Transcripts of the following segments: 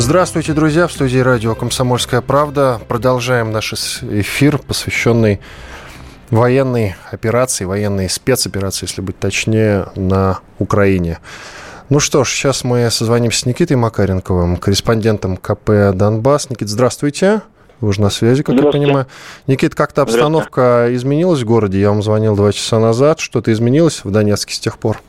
Здравствуйте, друзья. В студии радио «Комсомольская правда». Продолжаем наш эфир, посвященный военной операции, военной спецоперации, если быть точнее, на Украине. Ну что ж, сейчас мы созвонимся с Никитой Макаренковым, корреспондентом КП «Донбасс». Никит, здравствуйте. Вы уже на связи, как я понимаю. Никит, как-то обстановка изменилась в городе? Я вам звонил два часа назад. Что-то изменилось в Донецке с тех пор?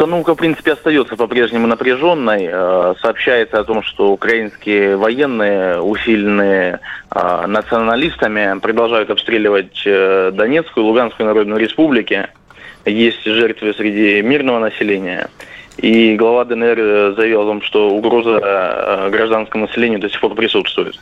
Обстановка, в принципе, остается по-прежнему напряженной. Э, сообщается о том, что украинские военные, усиленные э, националистами, продолжают обстреливать э, Донецкую и Луганскую народную республики. Есть жертвы среди мирного населения. И глава ДНР заявил о том, что угроза гражданскому населению до сих пор присутствует.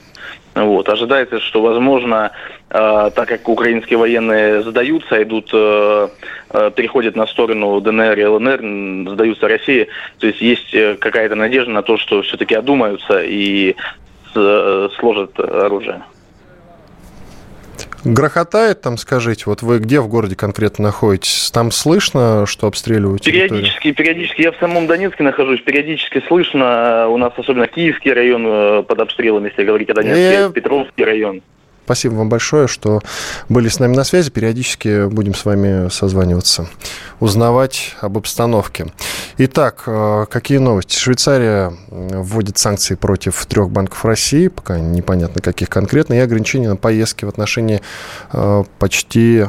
Вот. Ожидается, что, возможно, э, так как украинские военные сдаются, идут, э, э, переходят на сторону ДНР и ЛНР, сдаются России, то есть есть э, какая-то надежда на то, что все-таки одумаются и э, сложат оружие. Грохотает там, скажите, вот вы где в городе конкретно находитесь? Там слышно, что обстреливают Периодически, территорию? периодически. Я в самом Донецке нахожусь, периодически слышно. У нас особенно Киевский район э, под обстрелом, если говорить о Донецке, И... Петровский район. Спасибо вам большое, что были с нами на связи. Периодически будем с вами созваниваться, узнавать об обстановке. Итак, э, какие новости? Швейцария вводит санкции против трех банков России, пока непонятно каких конкретно, и ограничения на поездки в отношении э, почти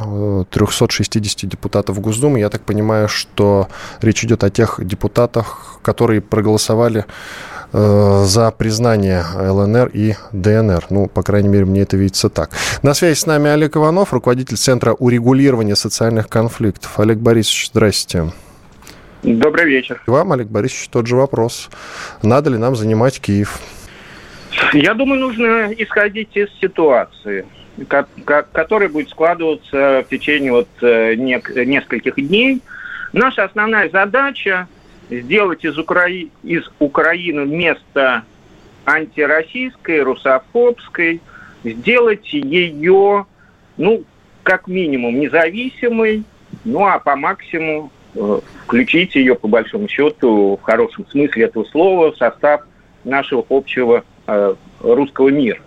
360 э, депутатов Госдумы. Я так понимаю, что речь идет о тех депутатах, которые проголосовали Э, за признание ЛНР и ДНР. Ну, по крайней мере, мне это видится так. На связи с нами Олег Иванов, руководитель Центра урегулирования социальных конфликтов. Олег Борисович, здрасте. Добрый вечер. И вам, Олег Борисович, тот же вопрос. Надо ли нам занимать Киев? Я думаю, нужно исходить из ситуации, которая будет складываться в течение вот э, нескольких дней. Наша основная задача сделать из, Укра... из Украины место антироссийской, русофобской, сделать ее, ну, как минимум, независимой, ну, а по максимуму э, включить ее, по большому счету, в хорошем смысле этого слова, в состав нашего общего э, русского мира.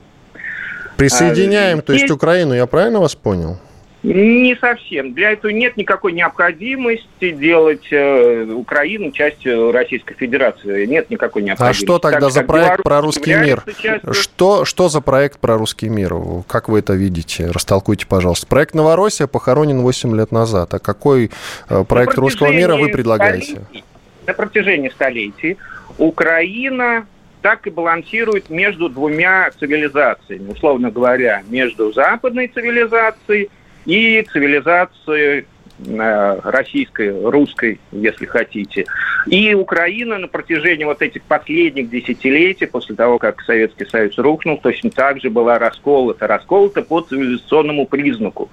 Присоединяем, а, то есть Украину, я правильно вас понял? Не совсем. Для этого нет никакой необходимости делать э, Украину частью Российской Федерации. Нет никакой необходимости. А что тогда так, за проект про русский мир? Частью... Что, что за проект про русский мир? Как вы это видите? Растолкуйте, пожалуйста. Проект «Новороссия» похоронен 8 лет назад. А какой э, проект русского мира вы предлагаете? Столетий, на протяжении столетий Украина так и балансирует между двумя цивилизациями. Условно говоря, между западной цивилизацией и цивилизации э, российской, русской, если хотите. И Украина на протяжении вот этих последних десятилетий, после того, как Советский Союз рухнул, точно так же была расколота. Расколота по цивилизационному признаку.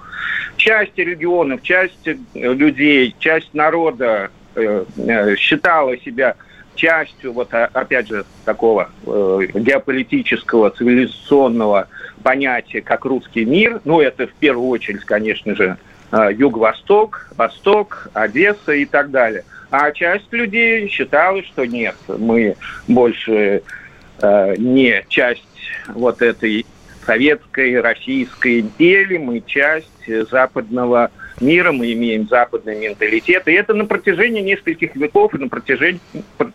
Часть регионов, часть людей, часть народа э, э, считала себя частью, вот опять же, такого э, геополитического, цивилизационного понятия, как русский мир. Ну, это в первую очередь, конечно же, э, Юго-Восток, Восток, Одесса и так далее. А часть людей считала, что нет, мы больше э, не часть вот этой советской, российской империи, мы часть западного мира, мы имеем западный менталитет. И это на протяжении нескольких веков и на протяжении,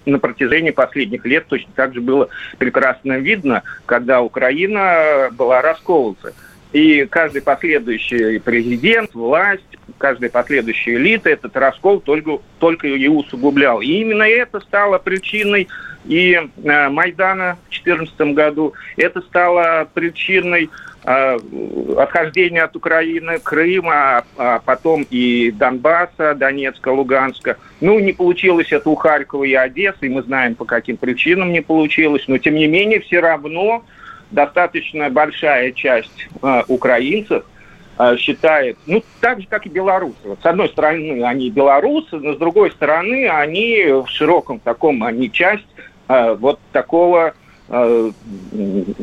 на протяжении последних лет точно так же было прекрасно видно, когда Украина была расколота. И каждый последующий президент, власть, каждая последующая элита этот раскол только, только и усугублял. И именно это стало причиной и э, Майдана в 2014 году, это стало причиной э, отхождения от Украины, Крыма, а потом и Донбасса, Донецка, Луганска. Ну, не получилось это у Харькова и Одессы, и мы знаем, по каким причинам не получилось, но тем не менее все равно достаточно большая часть э, украинцев э, считает, ну, так же, как и белорусы. Вот, с одной стороны, они белорусы, но с другой стороны, они в широком таком, они часть э, вот такого э,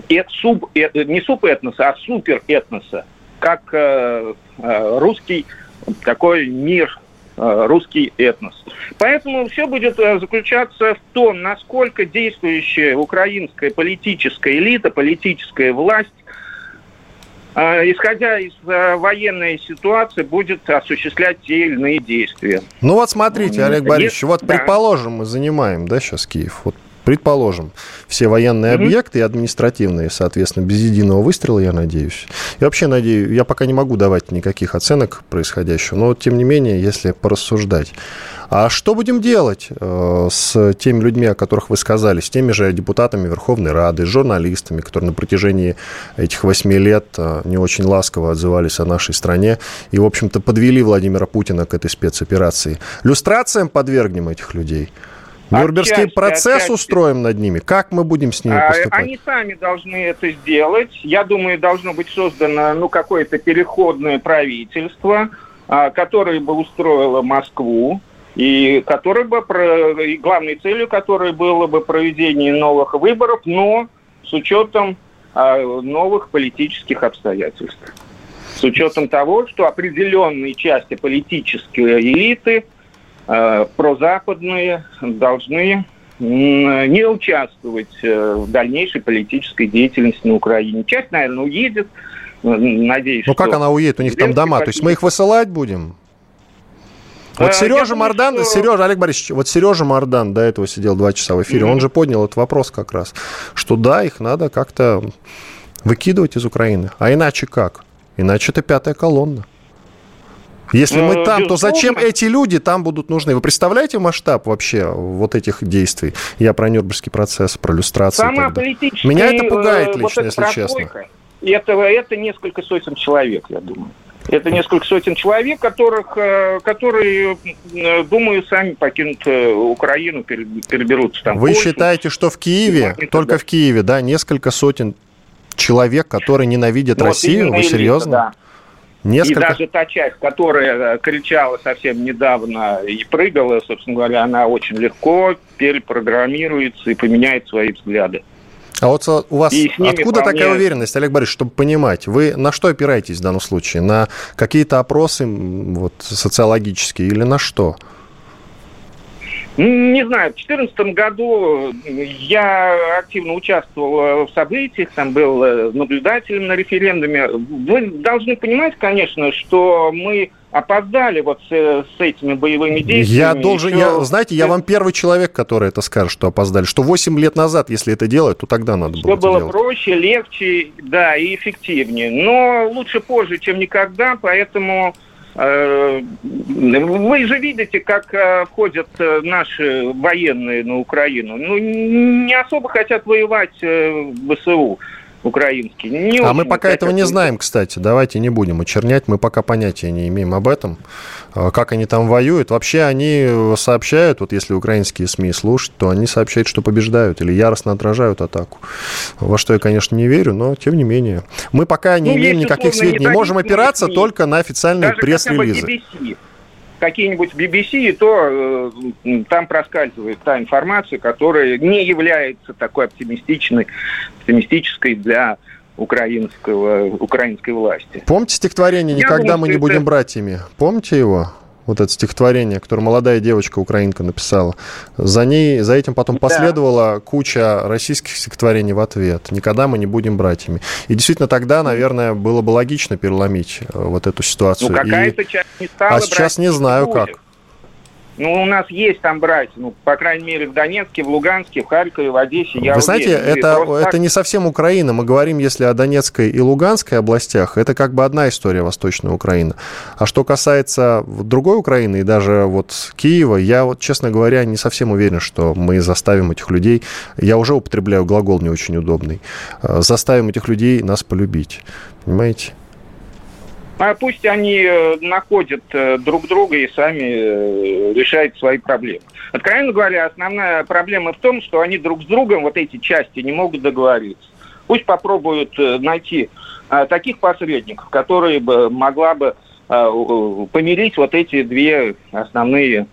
э, суб, э, не субэтноса, а суперэтноса, как э, э, русский такой мир Э, русский этнос. Поэтому все будет э, заключаться в том, насколько действующая украинская политическая элита, политическая власть э, исходя из военной ситуации, будет осуществлять те или иные действия. Ну вот смотрите, Олег Борисович, вот да. предположим, мы занимаем, да, сейчас Киев. Вот Предположим, все военные mm-hmm. объекты и административные, соответственно, без единого выстрела, я надеюсь. И вообще надеюсь, я пока не могу давать никаких оценок происходящего, но тем не менее, если порассуждать. А что будем делать э, с теми людьми, о которых вы сказали, с теми же депутатами Верховной Рады, с журналистами, которые на протяжении этих восьми лет э, не очень ласково отзывались о нашей стране и, в общем-то, подвели Владимира Путина к этой спецоперации? Люстрациям подвергнем этих людей? Нюрнбергский отчасти, процесс отчасти. устроим над ними? Как мы будем с ними а, поступать? Они сами должны это сделать. Я думаю, должно быть создано ну, какое-то переходное правительство, а, которое бы устроило Москву, и которое бы, и главной целью которой было бы проведение новых выборов, но с учетом а, новых политических обстоятельств. С учетом того, что определенные части политической элиты – прозападные должны не участвовать э, в дальнейшей политической деятельности на Украине. Часть, наверное, уедет. Надеюсь, Ну, как она уедет? У них там дома. То есть мы их высылать будем? Вот э, Сережа Мардан, что... Сережа, Олег Борисович, вот Сережа Мардан до этого сидел два часа в эфире, mm-hmm. он же поднял этот вопрос как раз, что да, их надо как-то выкидывать из Украины. А иначе как? Иначе это пятая колонна. Если мы э, там, то зачем эти люди там будут нужны? Вы представляете масштаб вообще вот этих действий? Я про Нюрнбергский процесс, про иллюстрацию. Сама политическая... Меня это пугает э, лично, вот если честно. Этого, это несколько сотен человек, я думаю. Это несколько сотен человек, которых, э, которые, думаю, сами покинут Украину, переберутся там. Вы Польшу, считаете, что в Киеве, только в Киеве, да, несколько сотен человек, которые ненавидят вот Россию? Вы серьезно? да. Несколько... И даже та часть, которая э, кричала совсем недавно и прыгала, собственно говоря, она очень легко перепрограммируется и поменяет свои взгляды. А вот у вас откуда вполне... такая уверенность, Олег Борисович, чтобы понимать, вы на что опираетесь в данном случае? На какие-то опросы вот, социологические или на что? Не знаю, в 2014 году я активно участвовал в событиях, там был э, наблюдателем на референдуме. Вы должны понимать, конечно, что мы опоздали вот с, с этими боевыми действиями. Я должен, я, знаете, я вам первый человек, который это скажет, что опоздали. Что 8 лет назад, если это делать, то тогда надо было Что было делать. проще, легче, да, и эффективнее. Но лучше позже, чем никогда, поэтому Э, вы же видите, как э, входят э, наши военные на Украину. Ну, не особо хотят воевать в ВСУ украинский. Не а мы пока этого не знаем, кстати. Давайте не будем очернять. Мы пока понятия не имеем об этом. А как они там воюют. Вообще они сообщают, вот если украинские СМИ слушать, то они сообщают, что побеждают или яростно отражают атаку. Во что я, конечно, не верю, но тем не менее. Мы пока не ну, имеем никаких сведений. Можем опираться СМИ. только на официальные пресс-релизы какие-нибудь BBC, то э, там проскальзывает та информация, которая не является такой оптимистичной, оптимистической для украинского, украинской власти. Помните стихотворение «Никогда думаю, мы не будем это... братьями»? Помните его? вот это стихотворение, которое молодая девочка украинка написала. За ней, за этим потом последовала куча российских стихотворений в ответ. Никогда мы не будем братьями. И действительно тогда, наверное, было бы логично переломить э, вот эту ситуацию. Ну, какая-то часть не стала А сейчас не знаю как. Ну, у нас есть там братья, ну, по крайней мере, в Донецке, в Луганске, в Харькове, в Одессе. Я Вы знаете, уверен, это, это так... не совсем Украина. Мы говорим, если о Донецкой и Луганской областях, это как бы одна история Восточная Украина. А что касается другой Украины и даже вот Киева, я вот, честно говоря, не совсем уверен, что мы заставим этих людей, я уже употребляю глагол не очень удобный, э, заставим этих людей нас полюбить. Понимаете? А пусть они э, находят э, друг друга и сами э, решают свои проблемы. Откровенно говоря, основная проблема в том, что они друг с другом, вот эти части, не могут договориться. Пусть попробуют найти таких посредников, которые бы могла бы помирить вот эти две основные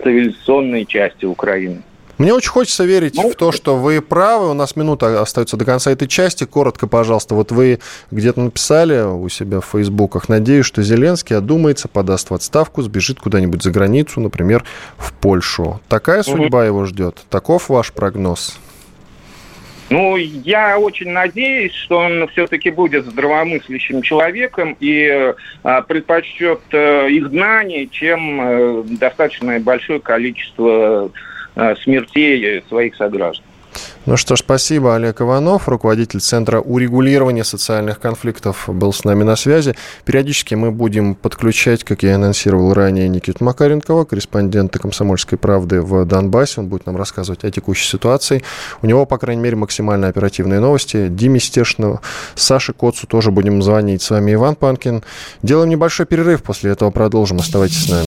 цивилизационные части Украины. Мне очень хочется верить ну, в то, что вы правы. У нас минута остается до конца этой части. Коротко, пожалуйста, вот вы где-то написали у себя в фейсбуках. Надеюсь, что Зеленский одумается, подаст в отставку, сбежит куда-нибудь за границу, например, в Польшу. Такая судьба его ждет. Таков ваш прогноз? Ну, я очень надеюсь, что он все-таки будет здравомыслящим человеком и э, предпочтет э, изгнание, чем э, достаточно большое количество смертей своих сограждан. Ну что ж, спасибо. Олег Иванов, руководитель Центра урегулирования социальных конфликтов, был с нами на связи. Периодически мы будем подключать, как я анонсировал ранее, Никиту Макаренкова, корреспондента «Комсомольской правды» в Донбассе. Он будет нам рассказывать о текущей ситуации. У него, по крайней мере, максимально оперативные новости. Диме Стешину, Саше Коцу тоже будем звонить. С вами Иван Панкин. Делаем небольшой перерыв, после этого продолжим. Оставайтесь с нами.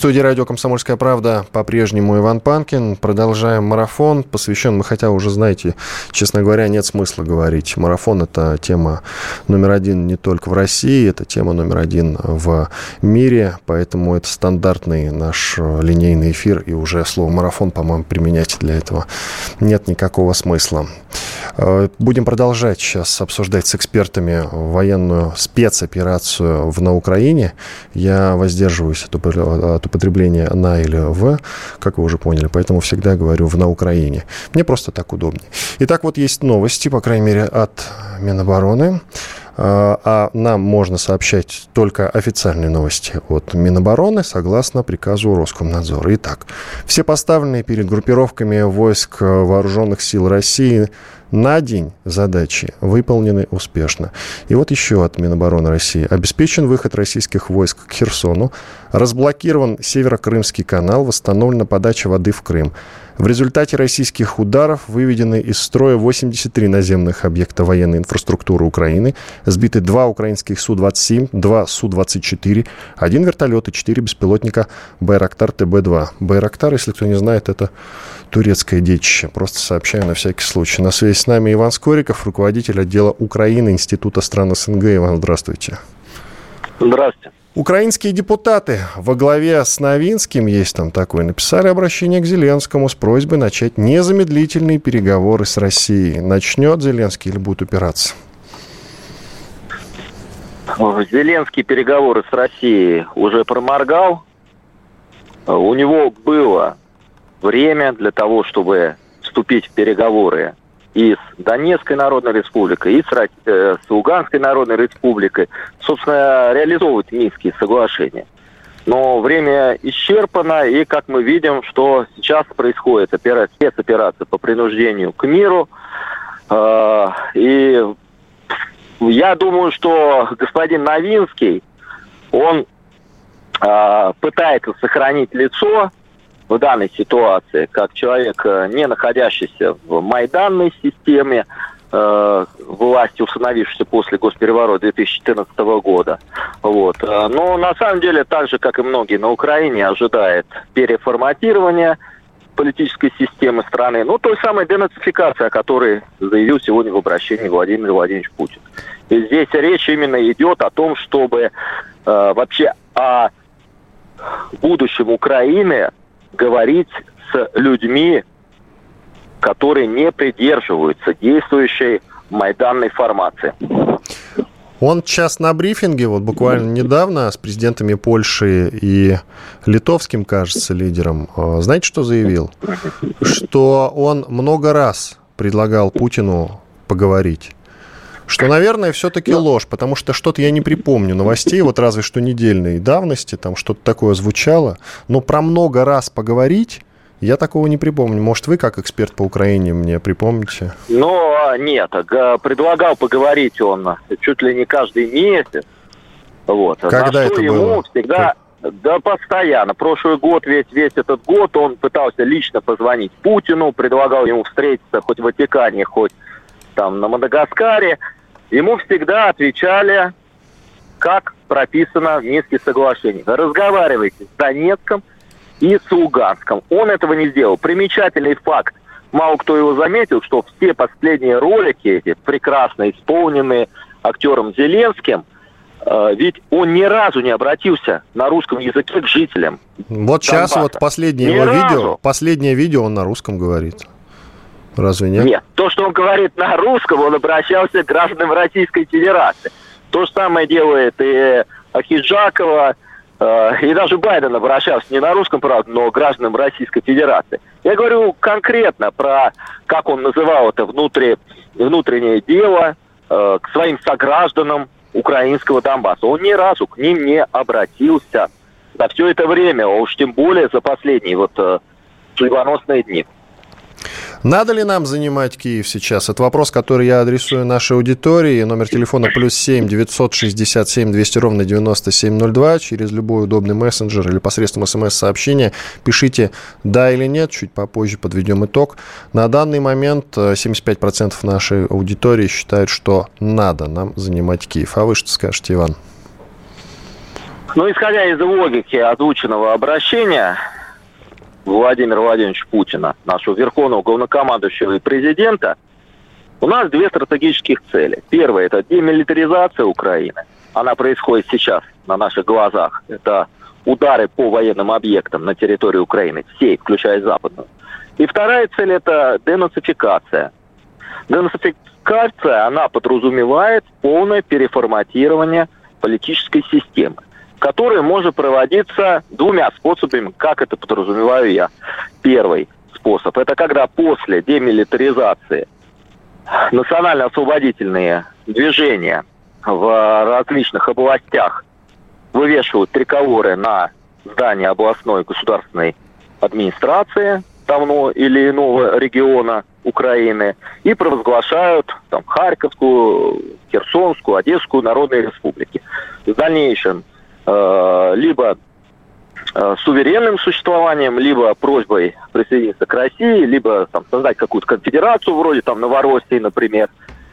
студии радио «Комсомольская правда» по-прежнему Иван Панкин. Продолжаем марафон, посвящен, хотя уже знаете, честно говоря, нет смысла говорить. Марафон – это тема номер один не только в России, это тема номер один в мире, поэтому это стандартный наш линейный эфир, и уже слово «марафон», по-моему, применять для этого нет никакого смысла. Э, будем продолжать сейчас обсуждать с экспертами военную спецоперацию в, на Украине. Я воздерживаюсь от употребления «на» или «в», как вы уже поняли, поэтому всегда говорю в «на Украине». Мне просто так удобнее. Итак, вот есть новости, по крайней мере, от Минобороны а нам можно сообщать только официальные новости от Минобороны согласно приказу Роскомнадзора. Итак, все поставленные перед группировками войск вооруженных сил России на день задачи выполнены успешно. И вот еще от Минобороны России. Обеспечен выход российских войск к Херсону, разблокирован Северо-Крымский канал, восстановлена подача воды в Крым. В результате российских ударов выведены из строя 83 наземных объекта военной инфраструктуры Украины, сбиты два украинских Су-27, два Су-24, один вертолет и четыре беспилотника Байрактар ТБ-2. Байрактар, если кто не знает, это турецкое детище. Просто сообщаю на всякий случай. На связи с нами Иван Скориков, руководитель отдела Украины Института стран СНГ. Иван, здравствуйте. Здравствуйте. Украинские депутаты во главе с Новинским, есть там такое, написали обращение к Зеленскому с просьбой начать незамедлительные переговоры с Россией. Начнет Зеленский или будет упираться? Зеленский переговоры с Россией уже проморгал. У него было время для того, чтобы вступить в переговоры и с Донецкой Народной Республикой, и с, э, с Луганской Народной Республикой, собственно, реализовывать Минские соглашения. Но время исчерпано, и как мы видим, что сейчас происходит операция, спецоперация по принуждению к миру. Э, и я думаю, что господин Новинский, он э, пытается сохранить лицо, в данной ситуации, как человек, э, не находящийся в майданной системе, э, власти, установившейся после госпереворота 2014 года. Вот. Э, но на самом деле, так же, как и многие на Украине, ожидает переформатирования политической системы страны, ну, той самой денацификации, о которой заявил сегодня в обращении Владимир Владимирович Путин. И здесь речь именно идет о том, чтобы э, вообще о будущем Украины говорить с людьми, которые не придерживаются действующей майданной формации. Он сейчас на брифинге, вот буквально недавно, с президентами Польши и литовским, кажется, лидером, а, знаете, что заявил? Что он много раз предлагал Путину поговорить что, наверное, все-таки ложь, потому что что-то я не припомню новостей, вот разве что недельной давности, там что-то такое звучало, но про много раз поговорить я такого не припомню. Может, вы, как эксперт по Украине, мне припомните? Ну, а, нет. Предлагал поговорить он чуть ли не каждый месяц. Вот. Когда это ему было? всегда Да, постоянно. Прошлый год, весь, весь этот год он пытался лично позвонить Путину, предлагал ему встретиться хоть в Ватикане, хоть там на Мадагаскаре. Ему всегда отвечали, как прописано в Минских соглашениях. Разговаривайте с Донецком и с Луганском. Он этого не сделал. Примечательный факт. Мало кто его заметил, что все последние ролики эти, прекрасно исполненные актером Зеленским, э, ведь он ни разу не обратился на русском языке к жителям. Вот сейчас вот последнее Ни его разу. видео, последнее видео он на русском говорит. Разве нет? Нет, то, что он говорит на русском, он обращался к гражданам Российской Федерации. То же самое делает и Ахиджакова, э, и даже Байден обращался не на русском, правда, но к гражданам Российской Федерации. Я говорю конкретно про, как он называл это, внутри, внутреннее дело э, к своим согражданам украинского Донбасса. Он ни разу к ним не обратился за все это время, а уж тем более за последние вот э, судьбоносные дни. Надо ли нам занимать Киев сейчас? Это вопрос, который я адресую нашей аудитории. Номер телефона плюс семь девятьсот шестьдесят семь двести ровно девяносто семь ноль два. Через любой удобный мессенджер или посредством смс-сообщения пишите «да» или «нет». Чуть попозже подведем итог. На данный момент э, 75% нашей аудитории считают, что надо нам занимать Киев. А вы что скажете, Иван? Ну, исходя из логики озвученного обращения Владимира Владимировича Путина, нашего верховного главнокомандующего и президента, у нас две стратегических цели. Первая – это демилитаризация Украины. Она происходит сейчас на наших глазах. Это удары по военным объектам на территории Украины, всей, включая западную. И вторая цель – это денацификация. Денацификация, она подразумевает полное переформатирование политической системы которая может проводиться двумя способами, как это подразумеваю я. Первый способ – это когда после демилитаризации национально-освободительные движения в различных областях вывешивают триколоры на здание областной государственной администрации того или иного региона Украины и провозглашают там, Харьковскую, Херсонскую, Одесскую народные республики. В дальнейшем либо э, суверенным существованием, либо просьбой присоединиться к России, либо там, создать какую-то конфедерацию вроде там Новороссии, например,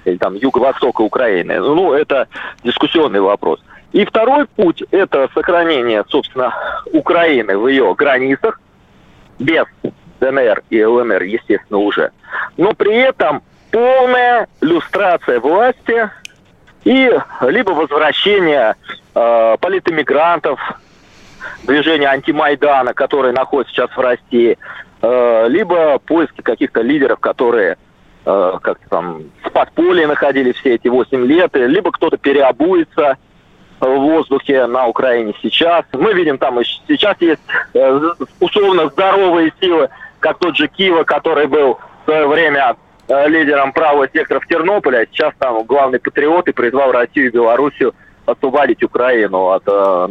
или там Юго-Востока Украины. Ну, это дискуссионный вопрос. И второй путь – это сохранение, собственно, Украины в ее границах, без ДНР и ЛНР, естественно, уже. Но при этом полная люстрация власти и либо возвращение э, политэмигрантов, движения антимайдана, которые находятся сейчас в России, э, либо поиски каких-то лидеров, которые э, как-то там в подполье находились все эти 8 лет, либо кто-то переобуется в воздухе на Украине сейчас. Мы видим, там сейчас есть э, условно здоровые силы, как тот же Киева, который был в свое время лидером правого сектора в Тернополе, а сейчас там главный патриот и призвал Россию и Белоруссию освободить Украину от э,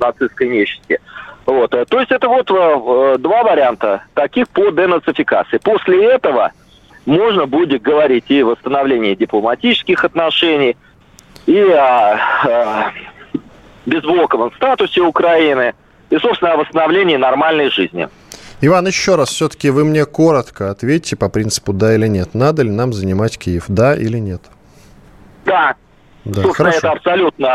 нацистской нечисти. Вот. э, То есть это вот э, э, два варианта таких по денацификации. После этого можно будет говорить и о восстановлении дипломатических отношений, и о, э, безблоковом статусе Украины, и, собственно, о восстановлении нормальной жизни. Иван, еще раз, все-таки вы мне коротко ответьте по принципу «да» или «нет». Надо ли нам занимать Киев, да или нет? Да, Да, Собственно, хорошо. это абсолютно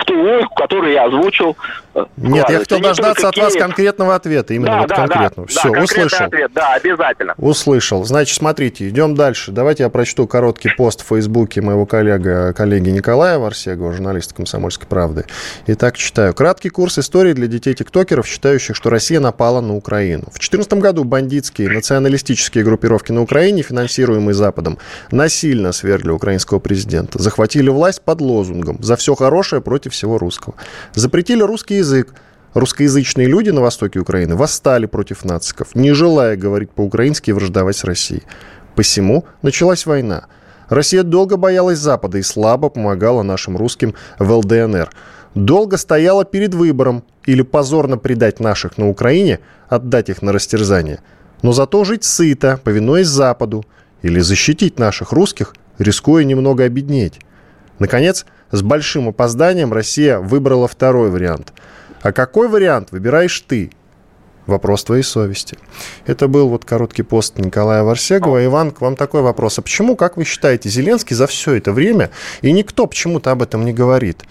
в ту логику, которую я озвучил. э, Нет, я хотел дождаться от вас конкретного ответа, именно Да, вот да, конкретного. да, Все, да, услышал. ответ, да, обязательно. Услышал. Значит, смотрите, идем дальше. Давайте я прочту короткий пост в Фейсбуке моего коллега, коллеги Николая Варсегова, журналиста «Комсомольской правды». Итак, читаю. Краткий курс истории для детей-тиктокеров, считающих, что Россия напала на Украину. В 2014 году бандитские националистические группировки на Украине, финансируемые Западом, насильно свергли украинского президента. Захватили власть под лозунгом «За все хорошее против всего русского». Запретили русский язык, Русскоязычные люди на востоке Украины восстали против нациков, не желая говорить по-украински и враждовать с Россией. Посему началась война. Россия долго боялась Запада и слабо помогала нашим русским в ЛДНР. Долго стояла перед выбором или позорно предать наших на Украине, отдать их на растерзание, но зато жить сыто, повинуясь Западу, или защитить наших русских, рискуя немного обеднеть. Наконец, с большим опозданием Россия выбрала второй вариант – А какой вариант выбираешь ты? Вопрос твоей совести. Это был вот короткий пост Николая Варсегова. Иван, к вам такой вопрос. А почему, как вы считаете, Зеленский за все это время, и никто почему-то об этом не говорит,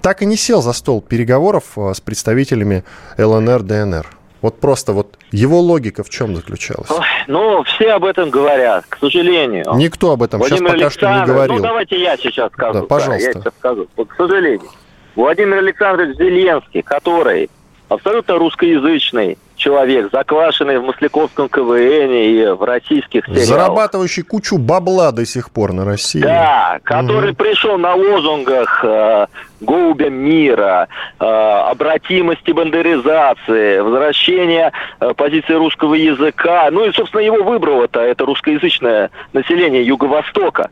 так и не сел за стол переговоров а, с представителями ЛНР, ДНР? Вот просто вот его логика в чем заключалась? Ой, ну, все об этом говорят, к сожалению. Никто об этом Владимир сейчас пока что не говорил. Ну, давайте я сейчас скажу. Да, пожалуйста. я сейчас скажу. Вот, к сожалению. Владимир Александрович Зеленский, который абсолютно русскоязычный человек, заквашенный в Мосляковском КВН и в российских сериалах. Зарабатывающий кучу бабла до сих пор на России. Да, который угу. пришел на лозунгах э, голубя мира, э, обратимости бандеризации, возвращения э, позиции русского языка. Ну и, собственно, его выбрало-то это русскоязычное население Юго-Востока.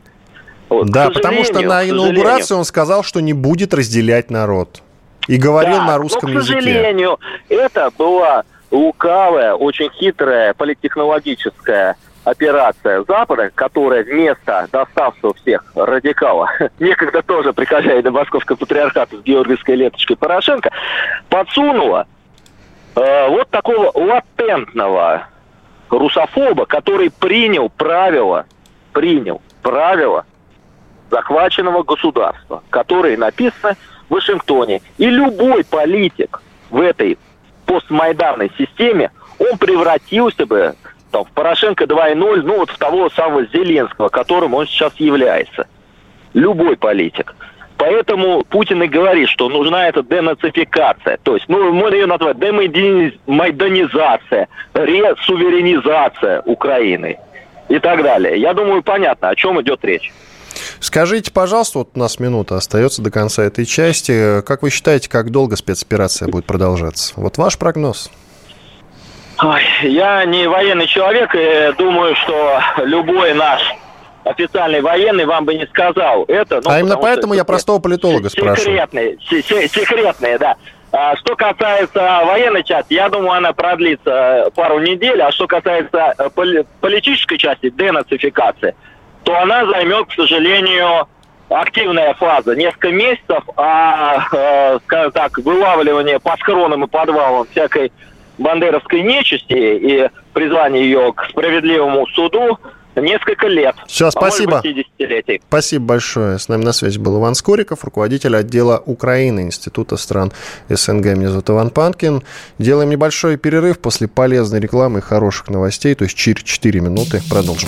Вот, да, потому что на инаугурации он сказал, что не будет разделять народ. И говорил да, на русском но, к сожалению, языке. это была лукавая, очень хитрая политтехнологическая операция Запада, которая вместо доставшего всех радикала, некогда тоже при хозяине Московского патриархата с георгиевской ленточкой Порошенко, подсунула э, вот такого латентного русофоба, который принял правила, принял правила захваченного государства, которые написаны в Вашингтоне. И любой политик в этой постмайданной системе, он превратился бы там, в Порошенко 2.0, ну вот в того самого Зеленского, которым он сейчас является. Любой политик. Поэтому Путин и говорит, что нужна эта денацификация. То есть, ну, можно ее назвать демайданизация, ресуверенизация Украины и так далее. Я думаю, понятно, о чем идет речь. Скажите, пожалуйста, вот у нас минута остается до конца этой части. Как вы считаете, как долго спецоперация будет продолжаться? Вот ваш прогноз. Ой, я не военный человек, и думаю, что любой наш официальный военный вам бы не сказал это. Ну, а именно поэтому я простого политолога спрашиваю. Секретные, секретные, да. А что касается военной части, я думаю, она продлится пару недель. А что касается э, политической части, денацификации, то она займет, к сожалению, активная фаза, несколько месяцев, а, э, скажем так, вылавливание по схронам и подвалам всякой бандеровской нечисти и призвание ее к справедливому суду несколько лет. Все, спасибо. Спасибо большое. С нами на связи был Иван Скориков, руководитель отдела Украины Института стран СНГ. Меня зовут Иван Панкин. Делаем небольшой перерыв после полезной рекламы и хороших новостей, то есть через 4 минуты продолжим.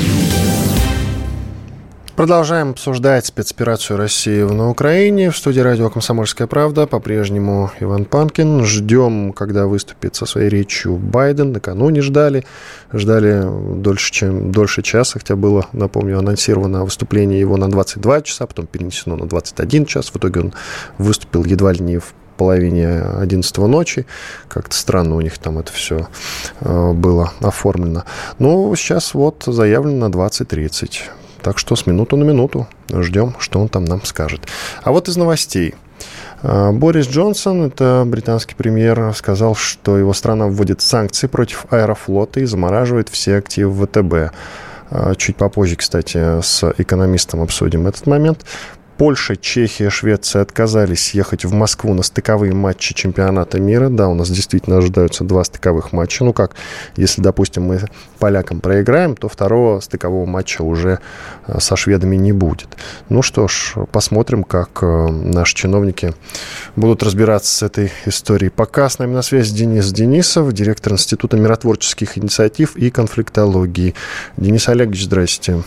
Продолжаем обсуждать спецоперацию России на Украине. В студии радио «Комсомольская правда» по-прежнему Иван Панкин. Ждем, когда выступит со своей речью Байден. Накануне ждали. Ждали дольше, чем дольше часа, хотя было, напомню, анонсировано выступление его на 22 часа, потом перенесено на 21 час. В итоге он выступил едва ли не в половине 11 ночи. Как-то странно у них там это все э, было оформлено. Но сейчас вот заявлено на 20.30. Так что с минуту на минуту ждем, что он там нам скажет. А вот из новостей. А, Борис Джонсон, это британский премьер, сказал, что его страна вводит санкции против аэрофлота и замораживает все активы ВТБ. А, чуть попозже, кстати, с экономистом обсудим этот момент. Польша, Чехия, Швеция отказались ехать в Москву на стыковые матчи чемпионата мира. Да, у нас действительно ожидаются два стыковых матча. Ну как, если, допустим, мы полякам проиграем, то второго стыкового матча уже э, со шведами не будет. Ну что ж, посмотрим, как э, наши чиновники будут разбираться с этой историей. Пока с нами на связи Денис Денисов, директор Института миротворческих инициатив и конфликтологии. Денис Олегович, здрасте.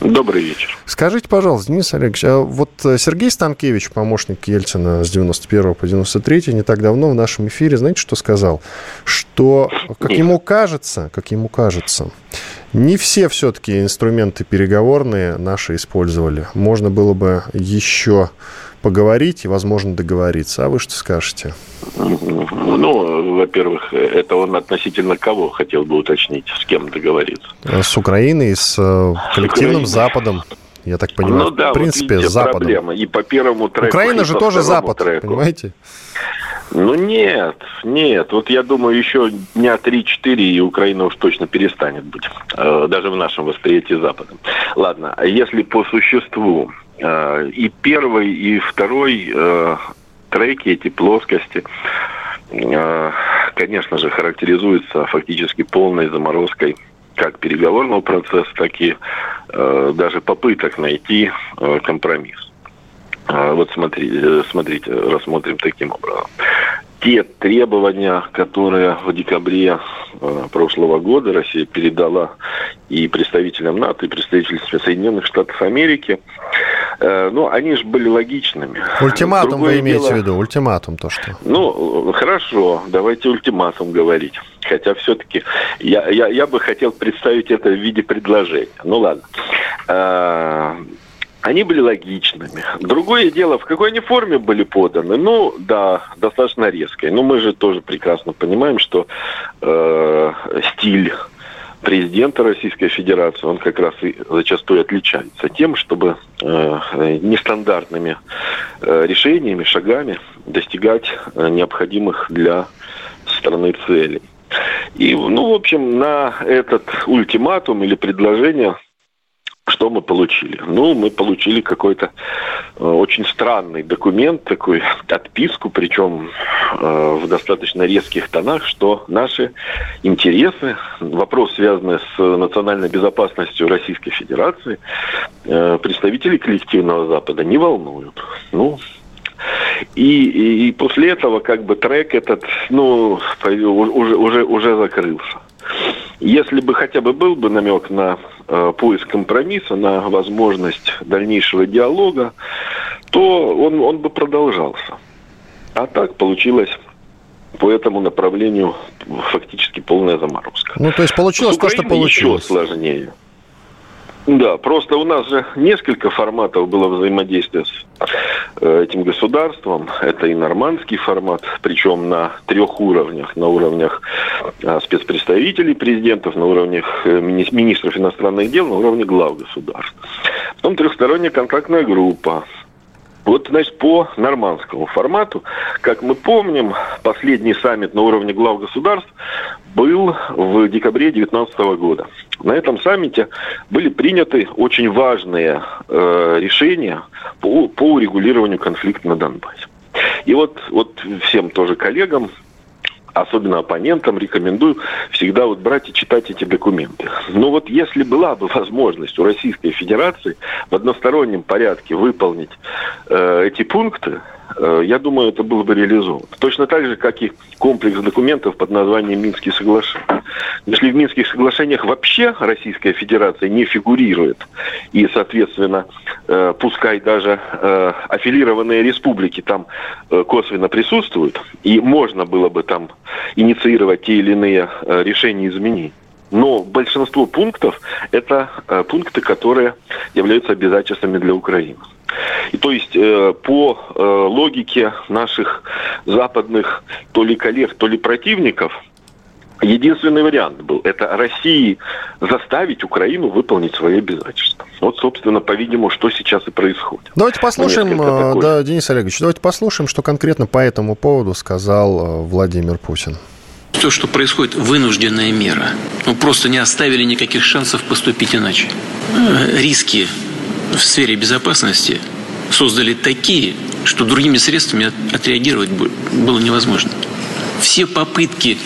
Добрый вечер. Скажите, пожалуйста, Денис Олегович, а вот э, Сергей Станкевич, помощник Ельцина с 91 по 93, не так давно в нашем эфире, знаете, что сказал? Что, как ему кажется, как ему кажется, не все все-таки инструменты переговорные наши использовали. Можно было бы еще поговорить и, возможно, договориться. А вы что скажете? Ну, во-первых, это он относительно кого хотел бы уточнить, с кем договориться? С Украиной, с, э, с коллективным Украиной. Западом. я так понимаю. Ну да, в принципе, вот с Западом. проблема. И по первому треку, Украина же тоже Запад, треку. понимаете? Ну нет, нет. Вот я думаю, еще дня 3-4, и Украина уж точно перестанет быть. Э, даже в нашем восприятии Западом. Ладно, а если по существу. Э, и первый, и второй э, треки, эти плоскости, конечно же, характеризуются фактически полной заморозкой как переговорного процесса, так и даже попыток найти компромисс. А, вот смотрите, э, смотрите, рассмотрим таким образом. Те требования, которые в декабре э, прошлого года Россия передала и представителям НАТО, и представителям Соединенных Штатов Америки, э, ну, они же были логичными. Ультиматум Другое вы имеете дело... в виду? Ультиматум то, что? Ну, хорошо, давайте ультиматум говорить. Хотя все-таки я, я, я бы хотел представить это в виде предложения. Ну, ладно они были логичными. Другое дело, в какой они форме были поданы. Ну, да, достаточно резкой. Но мы же тоже прекрасно понимаем, что э, стиль президента Российской Федерации, он как раз и зачастую отличается тем, чтобы э, нестандартными э, решениями, шагами достигать э, необходимых для страны целей. И, ну, в общем, на этот ультиматум или предложение что мы получили? Ну, мы получили какой-то э, очень странный документ, такой отписку, причем э, в достаточно резких тонах, что наши интересы, вопрос, связанный с национальной безопасностью Российской Федерации, э, представителей коллективного Запада не волнуют. Ну, и, и, и после этого как бы трек этот, ну, уже, уже, уже закрылся. Если бы хотя бы был бы намек на э, поиск компромисса, на возможность дальнейшего диалога, то он, он бы продолжался. А так получилось по этому направлению фактически полная заморозка. Ну, то есть получилось то, что получилось. еще сложнее. Да, просто у нас же несколько форматов было взаимодействия с э, этим государством. Это и нормандский формат, причем на трех уровнях. На уровнях э, спецпредставителей президентов, на уровнях э, мини- министров иностранных дел, на уровне глав государств. Потом трехсторонняя контактная группа, вот, значит, по нормандскому формату, как мы помним, последний саммит на уровне глав государств был в декабре 2019 года. На этом саммите были приняты очень важные э, решения по, по урегулированию конфликта на Донбассе. И вот, вот всем тоже коллегам особенно оппонентам, рекомендую всегда вот брать и читать эти документы. Но вот если была бы возможность у Российской Федерации в одностороннем порядке выполнить э, эти пункты, я думаю, это было бы реализовано. Точно так же, как и комплекс документов под названием Минские соглашения. Если в Минских соглашениях вообще Российская Федерация не фигурирует, и, соответственно, э, пускай даже э, аффилированные республики там косвенно присутствуют, и можно было бы там инициировать те или иные решения изменений, но большинство пунктов – это пункты, которые являются обязательствами для Украины. И то есть э, по э, логике наших западных то ли коллег, то ли противников, единственный вариант был – это России заставить Украину выполнить свои обязательства. Вот, собственно, по-видимому, что сейчас и происходит. Давайте послушаем, э, да, Денис Олегович, давайте послушаем, что конкретно по этому поводу сказал э, Владимир Путин. То, что происходит, вынужденная мера. Мы просто не оставили никаких шансов поступить иначе. Э, риски в сфере безопасности создали такие, что другими средствами отреагировать было невозможно. Все попытки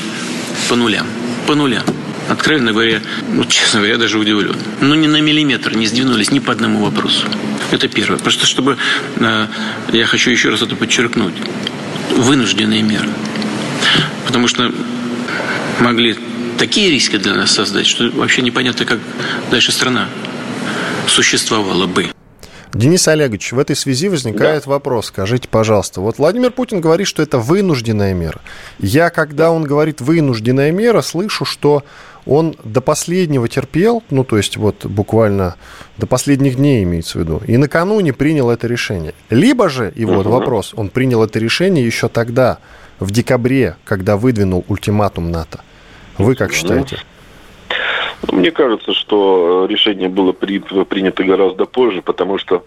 по нулям, по нулям. Откровенно говоря, ну, честно говоря, даже удивлен. Но ни на миллиметр не сдвинулись ни по одному вопросу. Это первое. Просто чтобы, э, я хочу еще раз это подчеркнуть, вынужденные меры. Потому что могли такие риски для нас создать, что вообще непонятно, как дальше страна существовало бы. Денис Олегович, в этой связи возникает да. вопрос. Скажите, пожалуйста, вот Владимир Путин говорит, что это вынужденная мера. Я, когда он говорит вынужденная мера, слышу, что он до последнего терпел, ну, то есть вот буквально до последних дней имеется в виду, и накануне принял это решение. Либо же, и вот угу. вопрос, он принял это решение еще тогда, в декабре, когда выдвинул ультиматум НАТО. Вы как считаете? Мне кажется, что решение было принято гораздо позже, потому что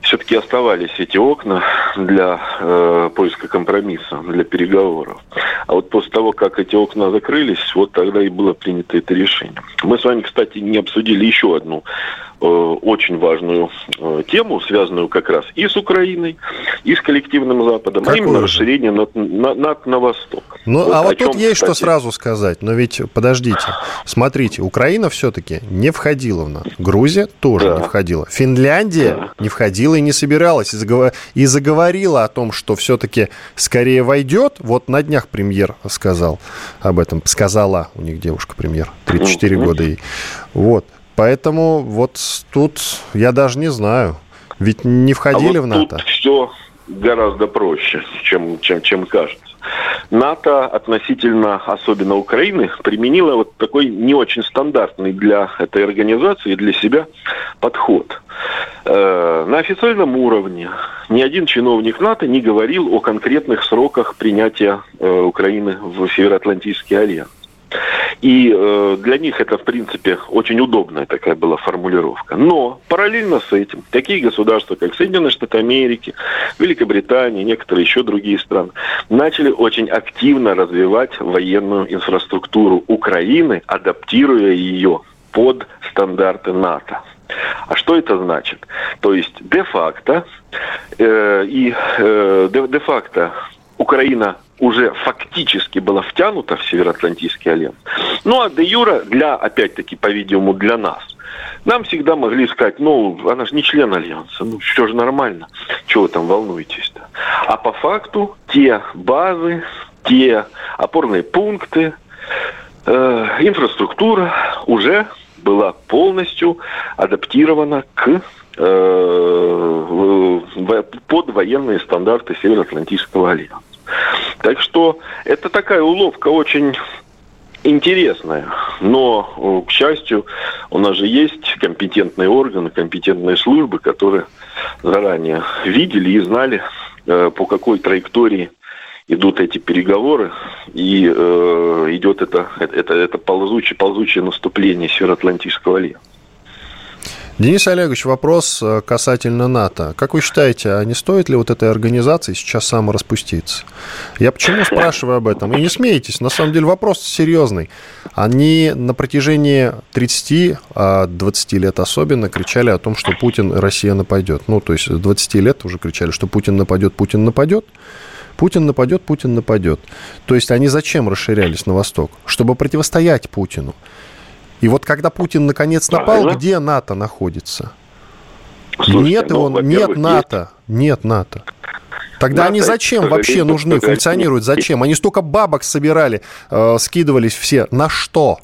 все-таки оставались эти окна для э, поиска компромисса, для переговоров. А вот после того, как эти окна закрылись, вот тогда и было принято это решение. Мы с вами, кстати, не обсудили еще одну Э, очень важную э, тему, связанную как раз и с Украиной, и с коллективным Западом, Какую а именно же? расширение на, на, на, на восток. Ну, вот а вот тут есть кстати... что сразу сказать. Но ведь, подождите, смотрите, Украина все-таки не входила в НАТО. Грузия тоже да. не входила. Финляндия да. не входила и не собиралась. И, заговор... и заговорила о том, что все-таки скорее войдет. Вот на днях премьер сказал об этом. Сказала у них девушка-премьер. 34 mm-hmm. года ей. Вот. Поэтому вот тут я даже не знаю. Ведь не входили а вот в НАТО. Тут все гораздо проще, чем, чем, чем кажется. НАТО относительно, особенно Украины, применила вот такой не очень стандартный для этой организации, для себя подход. Э, на официальном уровне ни один чиновник НАТО не говорил о конкретных сроках принятия э, Украины в Североатлантический альянс. И э, для них это, в принципе, очень удобная такая была формулировка. Но параллельно с этим такие государства, как Соединенные Штаты Америки, Великобритания, некоторые еще другие страны, начали очень активно развивать военную инфраструктуру Украины, адаптируя ее под стандарты НАТО. А что это значит? То есть де-факто э, и э, де-факто Украина уже фактически была втянута в Североатлантический альянс. Ну а де юра для, опять-таки, по-видимому, для нас. Нам всегда могли сказать, ну, она же не член альянса, ну, все же нормально, чего вы там волнуетесь-то. А по факту те базы, те опорные пункты, э, инфраструктура уже была полностью адаптирована к э, под военные стандарты Североатлантического альянса. Так что это такая уловка очень интересная. Но, к счастью, у нас же есть компетентные органы, компетентные службы, которые заранее видели и знали, э, по какой траектории идут эти переговоры, и э, идет это, это, это ползучее, ползучее наступление Североатлантического альянса. Денис Олегович, вопрос э, касательно НАТО. Как вы считаете, а не стоит ли вот этой организации сейчас самораспуститься? Я почему спрашиваю об этом? И не смейтесь, на самом деле вопрос серьезный. Они на протяжении 30, 20 а лет особенно кричали о том, что Путин, Россия нападет. Ну, то есть 20 лет уже кричали, что Путин нападет, Путин нападет. Путин нападет, Путин нападет. То есть они зачем расширялись на восток? Чтобы противостоять Путину. И вот когда Путин наконец напал, Правильно. где НАТО находится? Слушайте, нет его, ну, нет НАТО, есть. нет НАТО. Тогда НАТО, они зачем вообще нужны, функционируют? Зачем? Они столько бабок собирали, э, скидывались все. На что?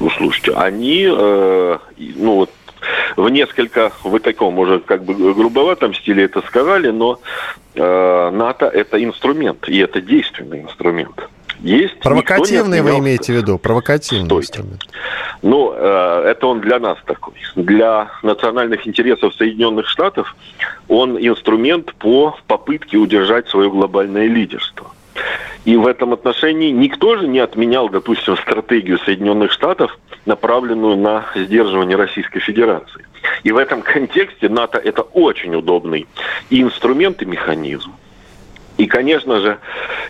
Ну, слушайте, они, э, ну вот, в несколько, в таком уже как бы грубоватом стиле это сказали, но э, НАТО это инструмент, и это действенный инструмент. Есть Провокативный вы имеете в виду? Провокативный Стойте. инструмент. Ну, э, это он для нас такой. Для национальных интересов Соединенных Штатов он инструмент по попытке удержать свое глобальное лидерство. И в этом отношении никто же не отменял, допустим, стратегию Соединенных Штатов, направленную на сдерживание Российской Федерации. И в этом контексте НАТО это очень удобный и инструмент, и механизм. И, конечно же,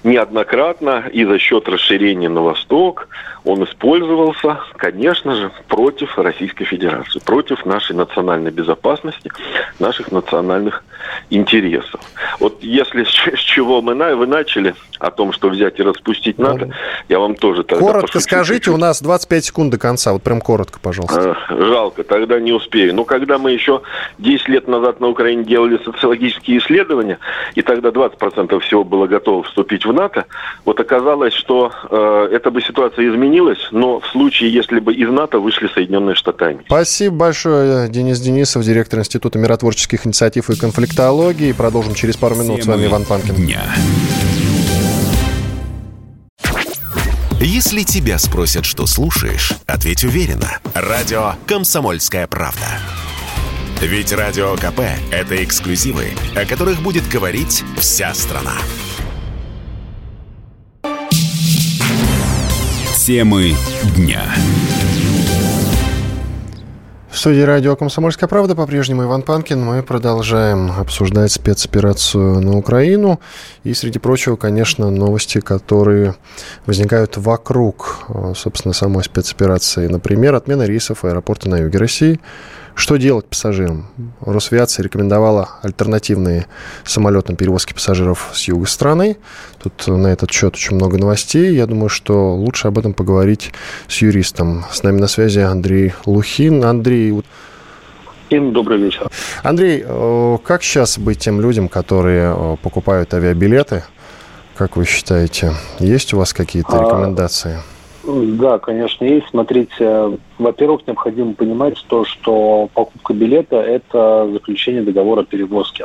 неоднократно и за счет расширения на восток он использовался, конечно же, против Российской Федерации, против нашей национальной безопасности, наших национальных интересов. Вот если с чего мы вы начали о том, что взять и распустить надо, ну, я вам тоже тогда Коротко скажите, чуть-чуть. у нас 25 секунд до конца, вот прям коротко, пожалуйста. Жалко, тогда не успею. Но когда мы еще 10 лет назад на Украине делали социологические исследования, и тогда 20% всего было готово вступить в НАТО, вот оказалось, что э, эта бы ситуация изменилась, но в случае, если бы из НАТО вышли Соединенные Штаты Америки. Спасибо большое, Денис Денисов, директор Института миротворческих инициатив и конфликтологии. Продолжим через пару минут. С вами Иван Панкин. Дня. Если тебя спросят, что слушаешь, ответь уверенно. Радио «Комсомольская правда». Ведь Радио КП – это эксклюзивы, о которых будет говорить вся страна. Темы дня. В студии радио «Комсомольская правда» по-прежнему Иван Панкин. Мы продолжаем обсуждать спецоперацию на Украину. И, среди прочего, конечно, новости, которые возникают вокруг, э, собственно, самой спецоперации. Например, отмена рейсов аэропорта на юге России – что делать пассажирам? Росавиация рекомендовала альтернативные самолетные перевозки пассажиров с юга страны. Тут на этот счет очень много новостей. Я думаю, что лучше об этом поговорить с юристом. С нами на связи Андрей Лухин. Андрей, добрый вечер. Андрей, э, как сейчас быть тем людям, которые э, покупают авиабилеты? Как вы считаете, есть у вас какие-то а, рекомендации? А да, конечно, есть. Смотрите, во-первых, необходимо понимать то, что покупка билета – это заключение договора перевозки.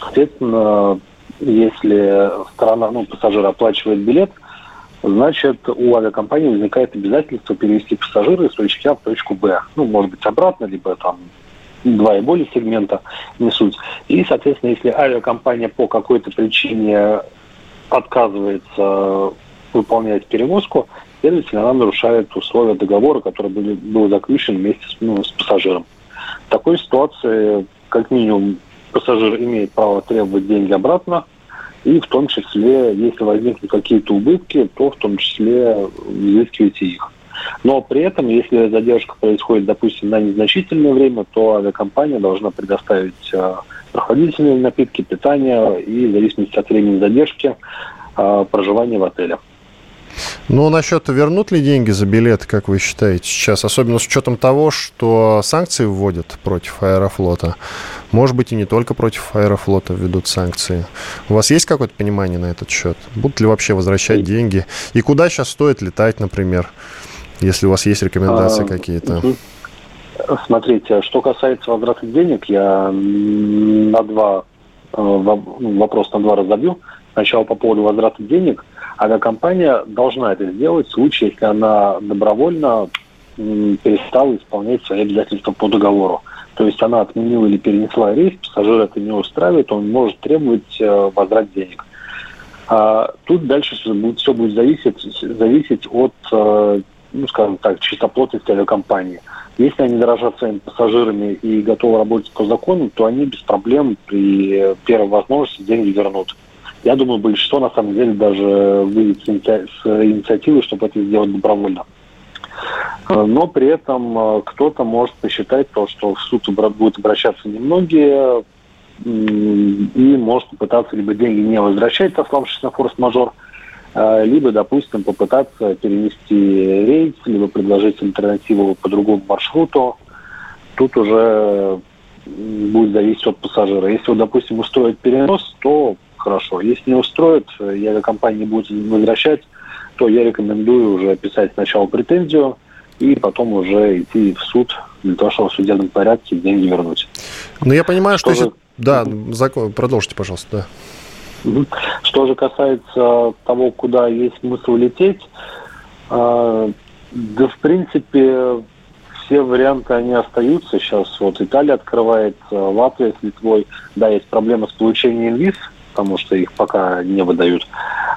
Соответственно, если сторона, ну, пассажир оплачивает билет, значит, у авиакомпании возникает обязательство перевести пассажира из точки А в точку Б. Ну, может быть, обратно, либо там два и более сегмента, не суть. И, соответственно, если авиакомпания по какой-то причине отказывается выполнять перевозку, следовательно, она нарушает условия договора, который был, был заключен вместе с, ну, с пассажиром. В такой ситуации, как минимум, пассажир имеет право требовать деньги обратно, и в том числе, если возникнут какие-то убытки, то в том числе взыскивайте их. Но при этом, если задержка происходит, допустим, на незначительное время, то авиакомпания должна предоставить э, прохладительные напитки, питание и, в зависимости от времени задержки, э, проживание в отеле. Ну, насчет вернут ли деньги за билет, как вы считаете сейчас, особенно с учетом того, что санкции вводят против Аэрофлота? Может быть, и не только против Аэрофлота введут санкции. У вас есть какое-то понимание на этот счет? Будут ли вообще возвращать деньги? И куда сейчас стоит летать, например, если у вас есть рекомендации а, какие-то? Смотрите, что касается возврата денег, я на два э, вопрос на два разобью. Сначала по поводу возврата денег – авиакомпания должна это сделать в случае, если она добровольно перестала исполнять свои обязательства по договору. То есть она отменила или перенесла рейс, пассажир это не устраивает, он может требовать э, возврат денег. А тут дальше все будет, все будет зависеть, зависеть от, э, ну, скажем так, чистоплотности авиакомпании. Если они дорожат своими пассажирами и готовы работать по закону, то они без проблем при первой возможности деньги вернут. Я думаю, большинство на самом деле даже выйдет с, инициативой, чтобы это сделать добровольно. Э, но при этом э, кто-то может посчитать то, что в суд будут обращаться немногие, и может попытаться либо деньги не возвращать, сославшись на форс-мажор, э, либо, допустим, попытаться перенести рейс, либо предложить альтернативу по другому маршруту. Тут уже будет зависеть от пассажира. Если, допустим, устроить перенос, то хорошо. Если не устроит, и авиакомпания не будет возвращать, то я рекомендую уже писать сначала претензию и потом уже идти в суд для того, чтобы в судебном порядке деньги вернуть. Ну, я понимаю, что... что же... Да, закон... продолжите, пожалуйста, да. Что же касается того, куда есть смысл лететь, э, да, в принципе, все варианты, они остаются. Сейчас вот Италия открывает, Латвия с Литвой. Да, есть проблема с получением виз, потому что их пока не выдают.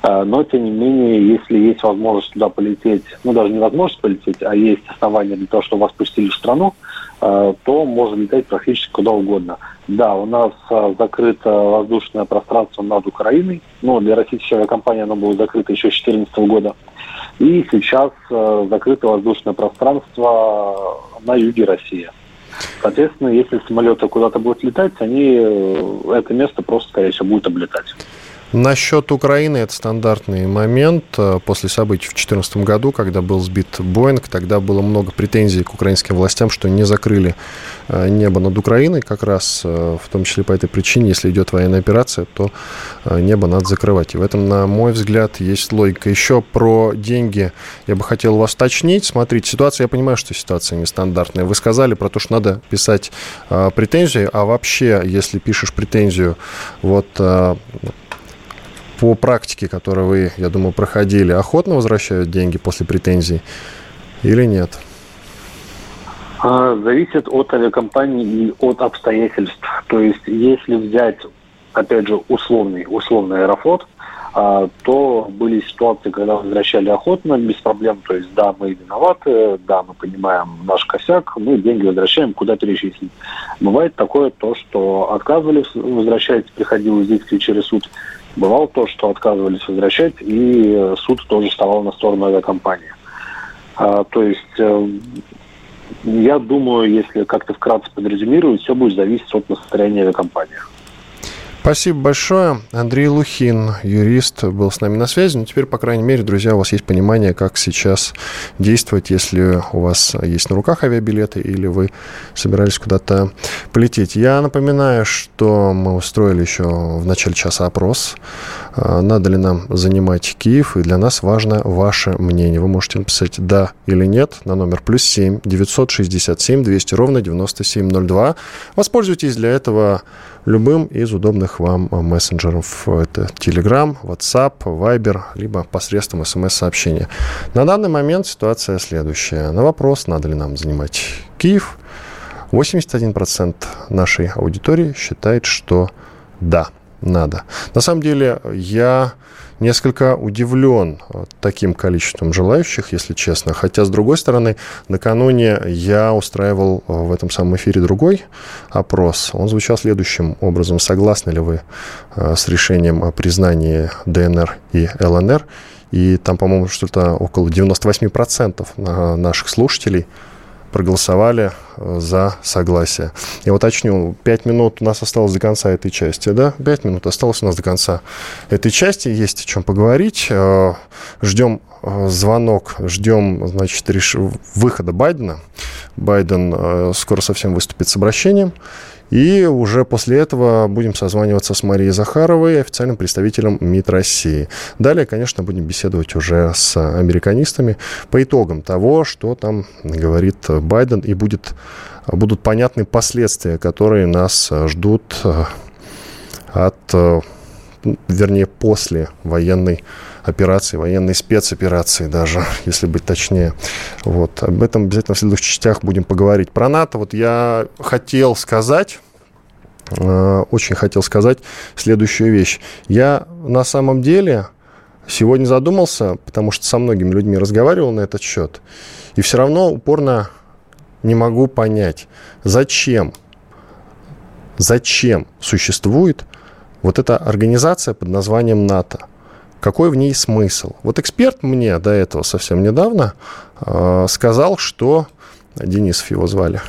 А, но, тем не менее, если есть возможность туда полететь, ну, даже не возможность полететь, а есть основания для того, чтобы вас пустили в страну, а, то можно летать практически куда угодно. Да, у нас а, закрыто воздушное пространство над Украиной, но для российской авиакомпании оно было закрыто еще с 2014 года. И сейчас закрыто воздушное пространство на юге России. Соответственно, если самолеты куда-то будут летать, они э, это место просто, скорее всего, будут облетать. Насчет Украины это стандартный момент. Э, после событий в 2014 году, когда был сбит Боинг, тогда было много претензий к украинским властям, что не закрыли э, небо над Украиной как раз, э, в том числе по этой причине, если идет военная операция, то небо надо закрывать. И в этом, на мой взгляд, есть логика. Еще про деньги я бы хотел вас уточнить. Смотрите, ситуация, я понимаю, что ситуация нестандартная. Вы сказали про то, что надо писать претензии, а вообще, если пишешь претензию, вот по практике, которую вы, я думаю, проходили, охотно возвращают деньги после претензий или нет? А, зависит от авиакомпании и от обстоятельств. То есть, если взять, опять же, условный, условный аэрофлот, а, то были ситуации, когда возвращали охотно, без проблем. То есть, да, мы виноваты, да, мы понимаем наш косяк, мы деньги возвращаем, куда перечислить. Бывает такое то, что отказывались возвращать, приходилось действовать через суд. Бывало то, что отказывались возвращать, и суд тоже вставал на сторону авиакомпании. А, то есть, э, я думаю, если как-то вкратце подрезюмировать, все будет зависеть от настроения авиакомпании. Спасибо большое. Андрей Лухин, юрист, был с нами на связи. Но теперь, по крайней мере, друзья, у вас есть понимание, как сейчас действовать, если у вас есть на руках авиабилеты или вы собирались куда-то полететь. Я напоминаю, что мы устроили еще в начале часа опрос. А, надо ли нам занимать Киев? И для нас важно ваше мнение. Вы можете написать «да» или «нет» на номер плюс 7 967 200 ровно 9702. Воспользуйтесь для этого любым из удобных вам мессенджеров. Это Telegram, WhatsApp, Viber, либо посредством смс-сообщения. На данный момент ситуация следующая. На вопрос, надо ли нам занимать Киев, 81% нашей аудитории считает, что да, надо. На самом деле, я несколько удивлен э, таким количеством желающих, если честно. Хотя, с другой стороны, накануне я устраивал э, в этом самом эфире другой опрос. Он звучал следующим образом. Согласны ли вы э, с решением о признании ДНР и ЛНР? И там, по-моему, что-то около 98% наших слушателей проголосовали э, за согласие. Я уточню, 5 минут у нас осталось до конца этой части, да? 5 минут осталось у нас до конца этой части, есть о чем поговорить. Э, ждем э, звонок, ждем, значит, реш... выхода Байдена. Байден скоро совсем выступит с обращением. И уже после этого будем созваниваться с Марией Захаровой, официальным представителем МИД России. Далее, конечно, будем беседовать уже с американистами по итогам того, что там говорит Байден, и будет, будут понятны последствия, которые нас ждут э, от, э, вернее, после военной операции, военной спецоперации даже, если быть точнее. Вот. Об этом обязательно в следующих частях будем поговорить. Про НАТО вот я хотел сказать, э, очень хотел сказать следующую вещь. Я на самом деле сегодня задумался, потому что со многими людьми разговаривал на этот счет, и все равно упорно не могу понять, зачем, зачем существует вот эта организация под названием НАТО какой в ней смысл. Вот эксперт мне до этого совсем недавно э, сказал, что Денисов его звали,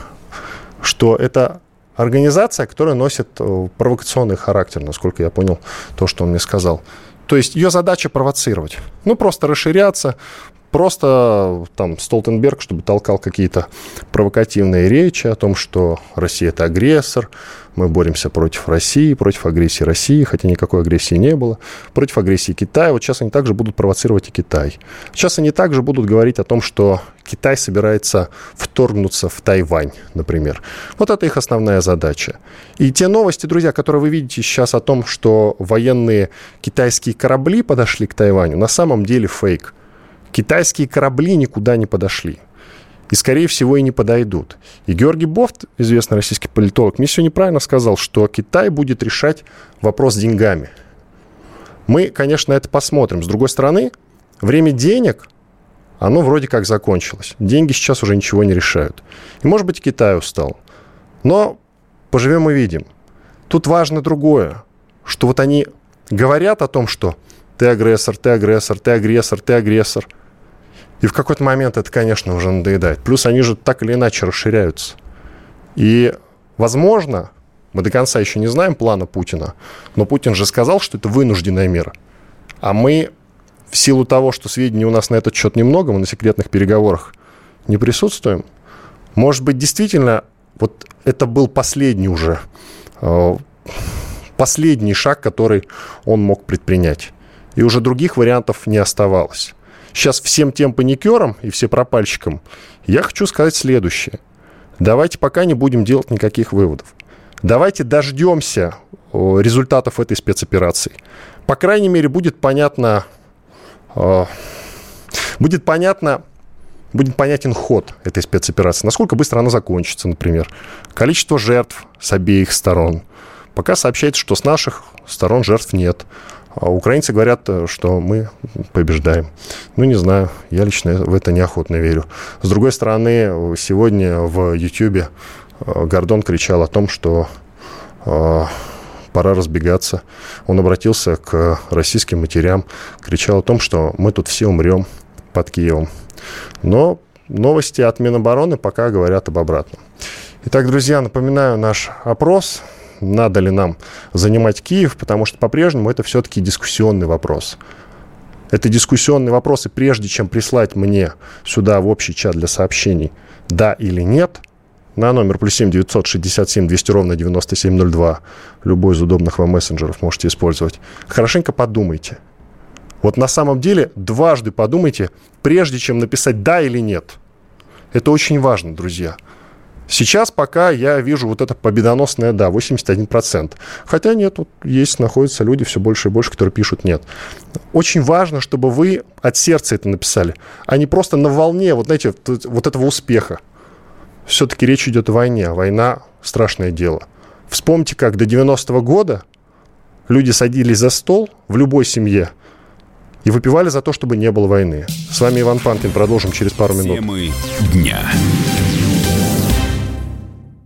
что это организация, которая носит э, провокационный характер, насколько я понял то, что он мне сказал. То есть ее задача провоцировать. Ну, просто расширяться, просто там Столтенберг, чтобы толкал какие-то провокативные речи о том, что Россия это агрессор, мы боремся против России, против агрессии России, хотя никакой агрессии не было, против агрессии Китая. Вот сейчас они также будут провоцировать и Китай. Сейчас они также будут говорить о том, что Китай собирается вторгнуться в Тайвань, например. Вот это их основная задача. И те новости, друзья, которые вы видите сейчас о том, что военные китайские корабли подошли к Тайваню, на самом деле фейк. Китайские корабли никуда не подошли. И, скорее всего, и не подойдут. И Георгий Бофт, известный российский политолог, мне сегодня правильно сказал, что Китай будет решать вопрос деньгами. Мы, конечно, это посмотрим. С другой стороны, время денег, оно вроде как закончилось. Деньги сейчас уже ничего не решают. И, может быть, Китай устал. Но поживем и видим. Тут важно другое, что вот они говорят о том, что ты агрессор, ты агрессор, ты агрессор, ты агрессор – и в какой-то момент это, конечно, уже надоедает. Плюс они же так или иначе расширяются. И, возможно, мы до конца еще не знаем плана Путина, но Путин же сказал, что это вынужденная мера. А мы в силу того, что сведений у нас на этот счет немного, мы на секретных переговорах не присутствуем, может быть, действительно, вот это был последний уже, э, последний шаг, который он мог предпринять. И уже других вариантов не оставалось сейчас всем тем паникерам и все пропальщикам я хочу сказать следующее. Давайте пока не будем делать никаких выводов. Давайте дождемся результатов этой спецоперации. По крайней мере, будет понятно, будет понятно, будет понятен ход этой спецоперации. Насколько быстро она закончится, например. Количество жертв с обеих сторон. Пока сообщается, что с наших сторон жертв нет. А украинцы говорят, что мы побеждаем. Ну, не знаю, я лично в это неохотно верю. С другой стороны, сегодня в Ютьюбе э, Гордон кричал о том, что э, пора разбегаться. Он обратился к российским матерям, кричал о том, что мы тут все умрем под Киевом. Но новости от Минобороны пока говорят об обратном. Итак, друзья, напоминаю наш опрос – надо ли нам занимать Киев, потому что по-прежнему это все-таки дискуссионный вопрос. Это дискуссионный вопрос, и прежде чем прислать мне сюда в общий чат для сообщений «да» или «нет», на номер плюс 7 967 200 ровно 9702, любой из удобных вам мессенджеров можете использовать, хорошенько подумайте. Вот на самом деле дважды подумайте, прежде чем написать «да» или «нет». Это очень важно, друзья. Сейчас пока я вижу вот это победоносное «да», 81%. Хотя нет, вот есть, находятся люди все больше и больше, которые пишут «нет». Очень важно, чтобы вы от сердца это написали, а не просто на волне, вот знаете, вот этого успеха. Все-таки речь идет о войне, а война – страшное дело. Вспомните, как до 90-го года люди садились за стол в любой семье и выпивали за то, чтобы не было войны. С вами Иван Панкин. Продолжим через пару минут. Темы дня.